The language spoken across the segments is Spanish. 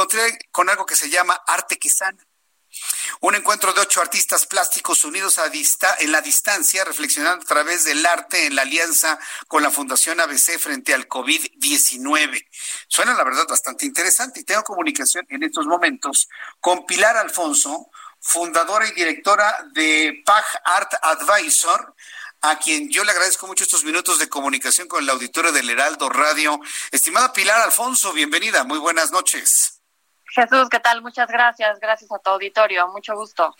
Encontré con algo que se llama Arte Quizana. Un encuentro de ocho artistas plásticos unidos a dista en la distancia, reflexionando a través del arte en la alianza con la Fundación ABC frente al COVID-19. Suena, la verdad, bastante interesante y tengo comunicación en estos momentos con Pilar Alfonso, fundadora y directora de PAG Art Advisor, a quien yo le agradezco mucho estos minutos de comunicación con el auditorio del Heraldo Radio. Estimada Pilar Alfonso, bienvenida, muy buenas noches. Jesús, ¿qué tal? Muchas gracias, gracias a tu auditorio, mucho gusto.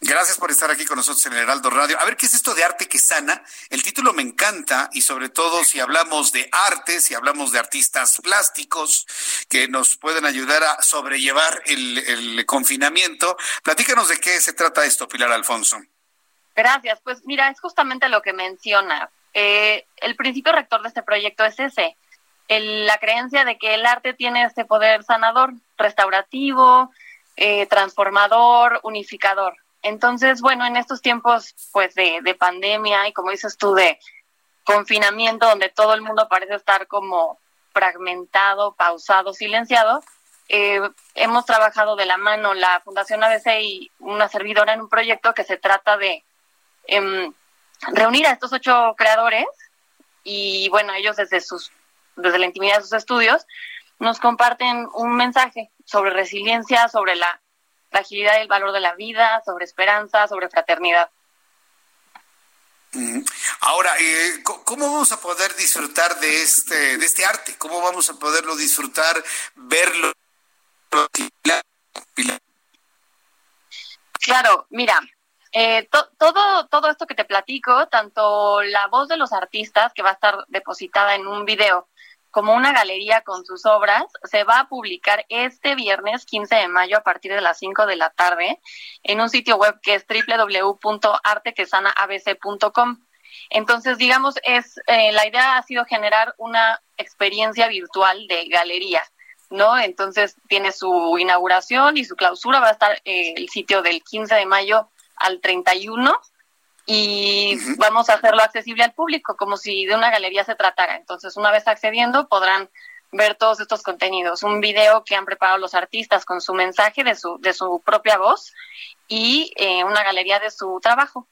Gracias por estar aquí con nosotros en el Heraldo Radio. A ver, ¿qué es esto de arte que sana? El título me encanta y sobre todo si hablamos de arte, si hablamos de artistas plásticos que nos pueden ayudar a sobrellevar el, el confinamiento. Platícanos de qué se trata esto, Pilar Alfonso. Gracias. Pues mira, es justamente lo que menciona. Eh, el principio rector de este proyecto es ese, la creencia de que el arte tiene este poder sanador, restaurativo, eh, transformador, unificador. Entonces, bueno, en estos tiempos pues de, de pandemia y como dices tú, de confinamiento, donde todo el mundo parece estar como fragmentado, pausado, silenciado, eh, hemos trabajado de la mano la Fundación ABC y una servidora en un proyecto que se trata de Em, reunir a estos ocho creadores y bueno, ellos desde sus desde la intimidad de sus estudios nos comparten un mensaje sobre resiliencia, sobre la fragilidad y el valor de la vida, sobre esperanza, sobre fraternidad. Ahora, eh, ¿cómo vamos a poder disfrutar de este, de este arte? ¿Cómo vamos a poderlo disfrutar, verlo? Claro, mira, eh, todo, todo esto que te platico, tanto la voz de los artistas, que va a estar depositada en un video, como una galería con sus obras, se va a publicar este viernes 15 de mayo a partir de las 5 de la tarde en un sitio web que es www.artequesanaabc.com. Entonces, digamos, es eh, la idea ha sido generar una experiencia virtual de galería, ¿no? Entonces, tiene su inauguración y su clausura, va a estar eh, el sitio del 15 de mayo al 31 y vamos a hacerlo accesible al público, como si de una galería se tratara. Entonces, una vez accediendo, podrán ver todos estos contenidos. Un video que han preparado los artistas con su mensaje de su, de su propia voz y eh, una galería de su trabajo.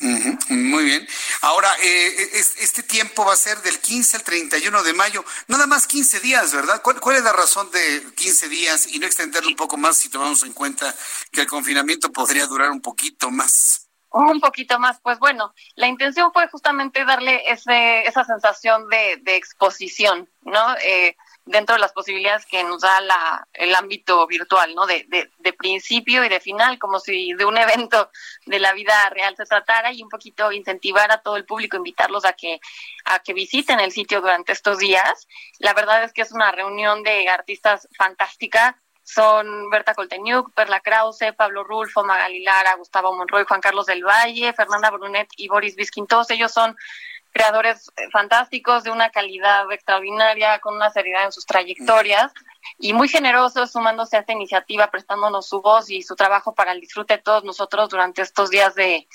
Muy bien. Ahora, eh, este tiempo va a ser del 15 al 31 de mayo, nada más 15 días, ¿verdad? ¿Cuál, ¿Cuál, es la razón de 15 días y no extenderlo un poco más si tomamos en cuenta que el confinamiento podría durar un poquito más? Un poquito más, pues bueno, la intención fue justamente darle ese, esa sensación de, exposición, ¿no? Eh, dentro de las posibilidades que nos da la, el ámbito virtual, ¿no? De, de, de, principio y de final, como si de un evento de la vida real se tratara y un poquito incentivar a todo el público, invitarlos a que, a que visiten el sitio durante estos días. La verdad es que es una reunión de artistas fantástica. Son Berta Colteniuk, Perla Krause, Pablo Rulfo, Magali Lara, Gustavo Monroy, Juan Carlos del Valle, Fernanda Brunet y Boris Biskin. Todos ellos son creadores eh, fantásticos de una calidad extraordinaria, con una seriedad en sus trayectorias y muy generosos sumándose a esta iniciativa, prestándonos su voz y su trabajo para el disfrute de todos nosotros durante estos días de,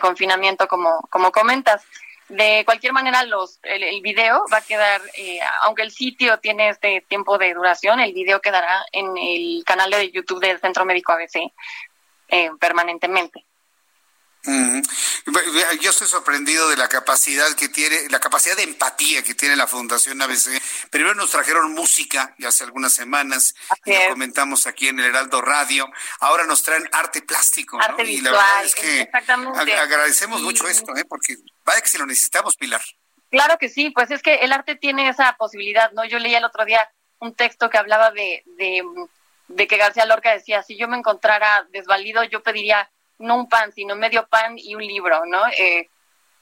confinamiento, como, como comentas. De cualquier manera, los, el, video va a quedar, eh, aunque el sitio tiene este tiempo de duración, el video quedará en el canal de YouTube del Centro Médico ABC eh, permanentemente. Yo estoy sorprendido de la capacidad que tiene, la capacidad de empatía que tiene la Fundación ABC. Primero nos trajeron música, ya hace algunas semanas, lo comentamos aquí en el Heraldo Radio. Ahora nos traen arte plástico, arte Y la verdad es que agradecemos mucho esto, ¿eh? porque vaya que si lo necesitamos, Pilar. Claro que sí, pues es que el arte tiene esa posibilidad, ¿no? Yo leí el otro día un texto que hablaba de, de, de que García Lorca decía, si yo me encontrara desvalido, yo pediría no un pan, sino medio pan y un libro, ¿no? Eh,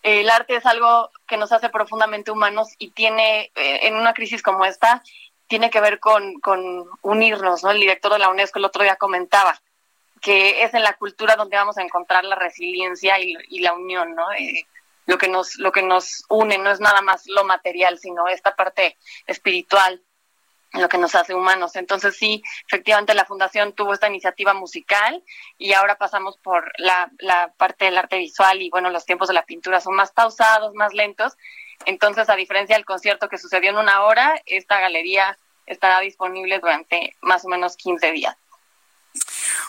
el arte es algo que nos hace profundamente humanos y tiene, eh, en una crisis como esta, tiene que ver con, con unirnos, ¿no? El director de la UNESCO el otro día comentaba que es en la cultura donde vamos a encontrar la resiliencia y, la unión, ¿no? Eh, lo que nos lo que nos une no es nada más lo material, sino esta parte espiritual, lo que nos hace humanos. Entonces sí, efectivamente la fundación tuvo esta iniciativa musical y ahora pasamos por la, la parte del arte visual y bueno, los tiempos de la pintura son más pausados, más lentos. Entonces, a diferencia del concierto que sucedió en una hora, esta galería estará disponible durante más o menos 15 días.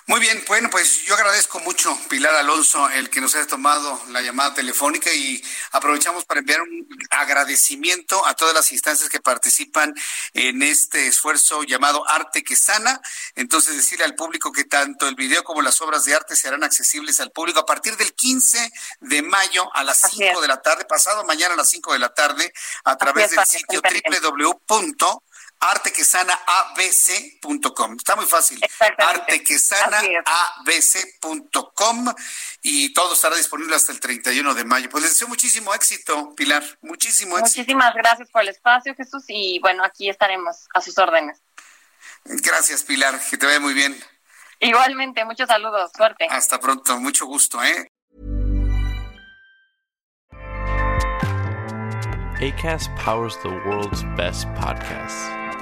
Muy bien, bueno, pues yo agradezco mucho, Pilar Alonso, el que nos haya tomado la llamada telefónica y aprovechamos para enviar un agradecimiento a todas las instancias que participan en este esfuerzo llamado Arte que Sana. Entonces, decirle al público que tanto el video como las obras de arte serán accesibles al público a partir del 15 de mayo a las 5 de la tarde, pasado mañana a las 5 de la tarde, a través del sitio www artequesanaabc.com. Está muy fácil. Artequesanaabc.com y todo estará disponible hasta el 31 de mayo. Pues les deseo muchísimo éxito, Pilar. Muchísimo éxito. Muchísimas gracias por el espacio, Jesús. Y bueno, aquí estaremos a sus órdenes. Gracias, Pilar. Que te vaya muy bien. Igualmente, muchos saludos. Suerte. Hasta pronto. Mucho gusto, ¿eh? ACAST powers the world's best podcasts.